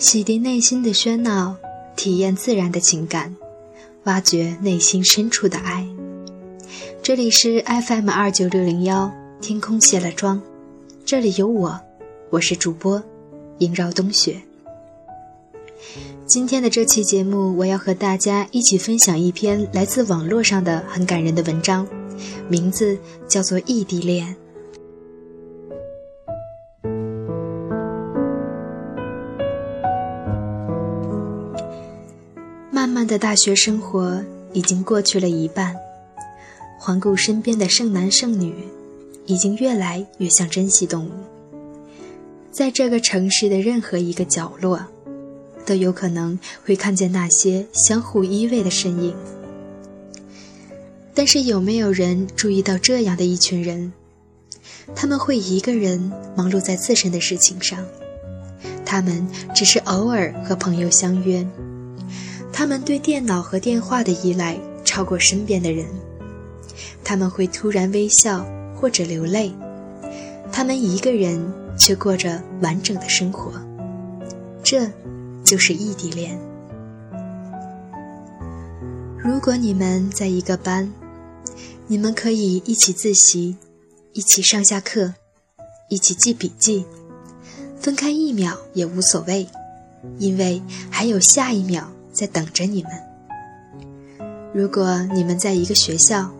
洗涤内心的喧闹，体验自然的情感，挖掘内心深处的爱。这里是 FM 二九六零幺，天空卸了妆，这里有我，我是主播萦绕冬雪。今天的这期节目，我要和大家一起分享一篇来自网络上的很感人的文章，名字叫做《异地恋》。的大学生活已经过去了一半，环顾身边的剩男剩女，已经越来越像珍稀动物。在这个城市的任何一个角落，都有可能会看见那些相互依偎的身影。但是有没有人注意到这样的一群人？他们会一个人忙碌在自身的事情上，他们只是偶尔和朋友相约。他们对电脑和电话的依赖超过身边的人，他们会突然微笑或者流泪，他们一个人却过着完整的生活，这就是异地恋。如果你们在一个班，你们可以一起自习，一起上下课，一起记笔记，分开一秒也无所谓，因为还有下一秒。在等着你们。如果你们在一个学校，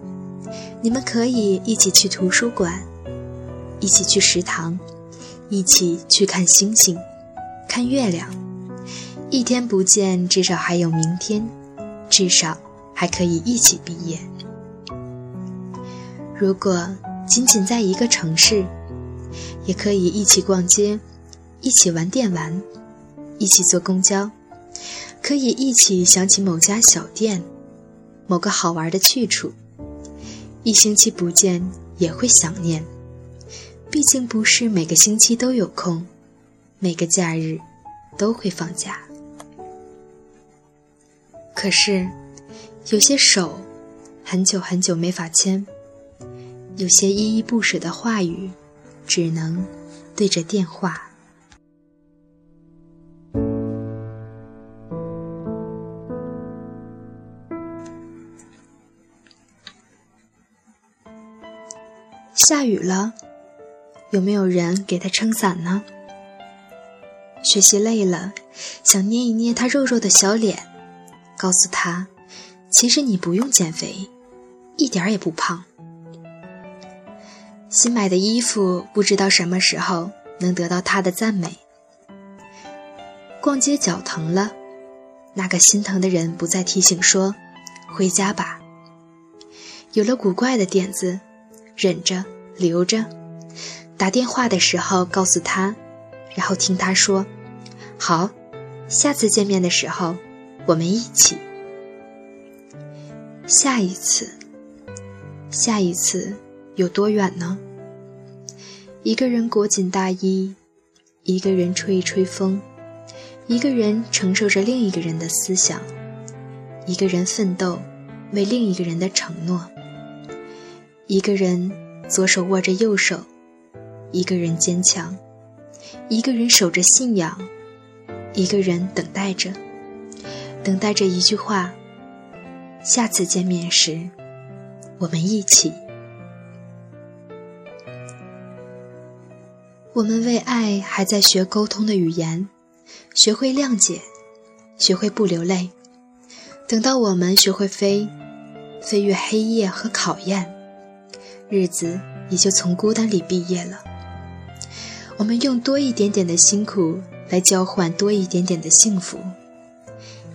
你们可以一起去图书馆，一起去食堂，一起去看星星、看月亮。一天不见，至少还有明天，至少还可以一起毕业。如果仅仅在一个城市，也可以一起逛街，一起玩电玩，一起坐公交。可以一起想起某家小店，某个好玩的去处。一星期不见也会想念，毕竟不是每个星期都有空，每个假日都会放假。可是，有些手很久很久没法牵，有些依依不舍的话语，只能对着电话。下雨了，有没有人给他撑伞呢？学习累了，想捏一捏他肉肉的小脸，告诉他，其实你不用减肥，一点也不胖。新买的衣服不知道什么时候能得到他的赞美。逛街脚疼了，那个心疼的人不再提醒说，回家吧。有了古怪的点子，忍着。留着，打电话的时候告诉他，然后听他说：“好，下次见面的时候，我们一起。”下一次，下一次有多远呢？一个人裹紧大衣，一个人吹一吹风，一个人承受着另一个人的思想，一个人奋斗为另一个人的承诺，一个人。左手握着右手，一个人坚强，一个人守着信仰，一个人等待着，等待着一句话。下次见面时，我们一起。我们为爱还在学沟通的语言，学会谅解，学会不流泪。等到我们学会飞，飞越黑夜和考验。日子也就从孤单里毕业了。我们用多一点点的辛苦来交换多一点点的幸福。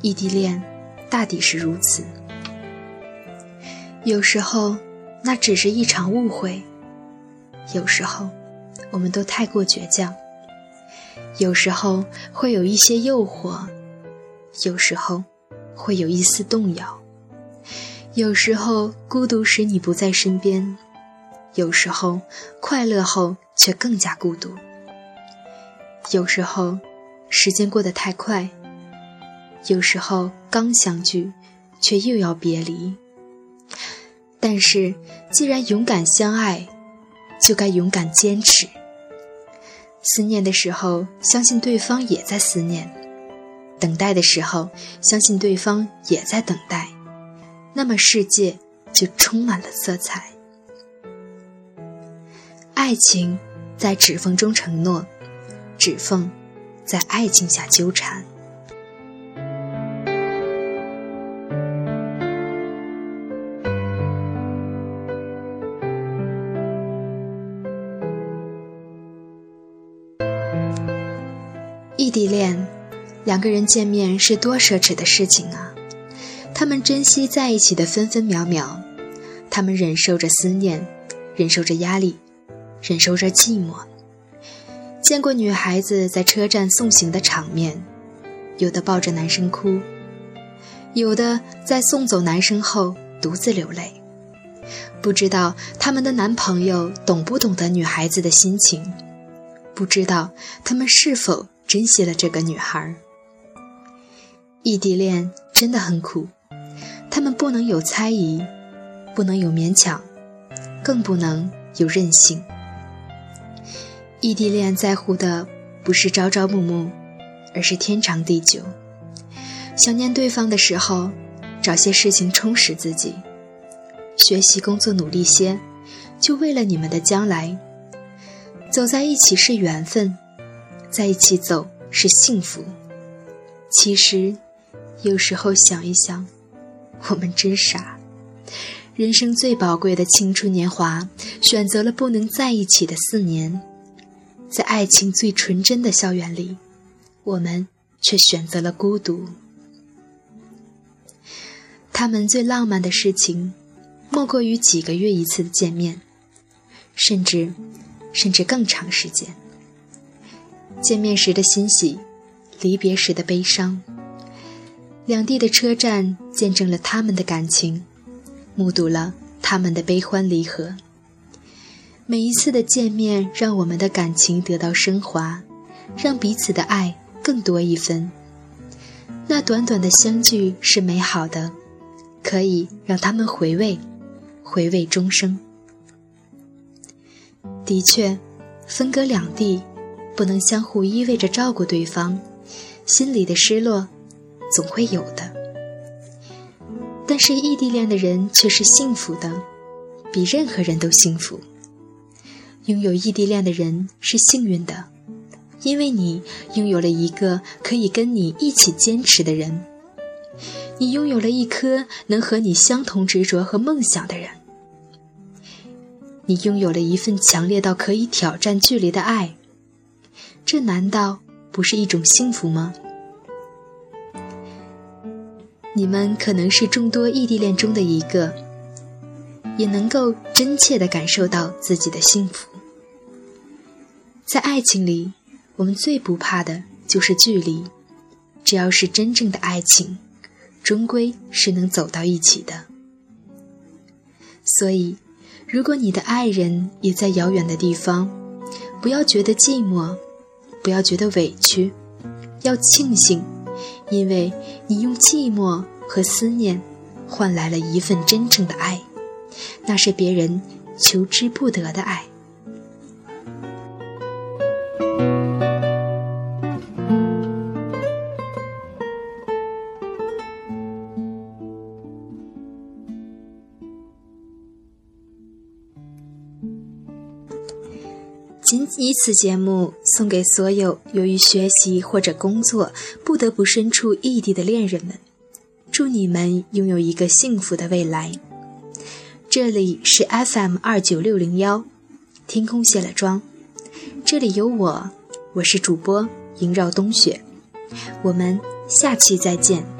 异地恋大抵是如此。有时候那只是一场误会，有时候我们都太过倔强，有时候会有一些诱惑，有时候会有一丝动摇，有时候孤独使你不在身边。有时候快乐后却更加孤独。有时候时间过得太快。有时候刚相聚，却又要别离。但是既然勇敢相爱，就该勇敢坚持。思念的时候，相信对方也在思念；等待的时候，相信对方也在等待，那么世界就充满了色彩。爱情在指缝中承诺，指缝在爱情下纠缠。异地恋，两个人见面是多奢侈的事情啊！他们珍惜在一起的分分秒秒，他们忍受着思念，忍受着压力，忍受着寂寞。见过女孩子在车站送行的场面，有的抱着男生哭，有的在送走男生后独自流泪。不知道他们的男朋友懂不懂得女孩子的心情，不知道他们是否。珍惜了这个女孩。异地恋真的很苦，他们不能有猜疑，不能有勉强，更不能有任性。异地恋在乎的不是朝朝暮暮，而是天长地久。想念对方的时候，找些事情充实自己，学习工作努力些，就为了你们的将来。走在一起是缘分。在一起走是幸福。其实，有时候想一想，我们真傻。人生最宝贵的青春年华，选择了不能在一起的四年，在爱情最纯真的校园里，我们却选择了孤独。他们最浪漫的事情，莫过于几个月一次的见面，甚至，甚至更长时间。见面时的欣喜，离别时的悲伤。两地的车站见证了他们的感情，目睹了他们的悲欢离合。每一次的见面，让我们的感情得到升华，让彼此的爱更多一分。那短短的相聚是美好的，可以让他们回味，回味终生。的确，分隔两地。不能相互依偎着照顾对方，心里的失落总会有的。但是异地恋的人却是幸福的，比任何人都幸福。拥有异地恋的人是幸运的，因为你拥有了一个可以跟你一起坚持的人，你拥有了一颗能和你相同执着和梦想的人，你拥有了一份强烈到可以挑战距离的爱。这难道不是一种幸福吗？你们可能是众多异地恋中的一个，也能够真切地感受到自己的幸福。在爱情里，我们最不怕的就是距离，只要是真正的爱情，终归是能走到一起的。所以，如果你的爱人也在遥远的地方，不要觉得寂寞。不要觉得委屈，要庆幸，因为你用寂寞和思念换来了一份真正的爱，那是别人求之不得的爱。以此节目送给所有由于学习或者工作不得不身处异地的恋人们，祝你们拥有一个幸福的未来。这里是 FM 二九六零幺，天空卸了妆，这里有我，我是主播萦绕冬雪，我们下期再见。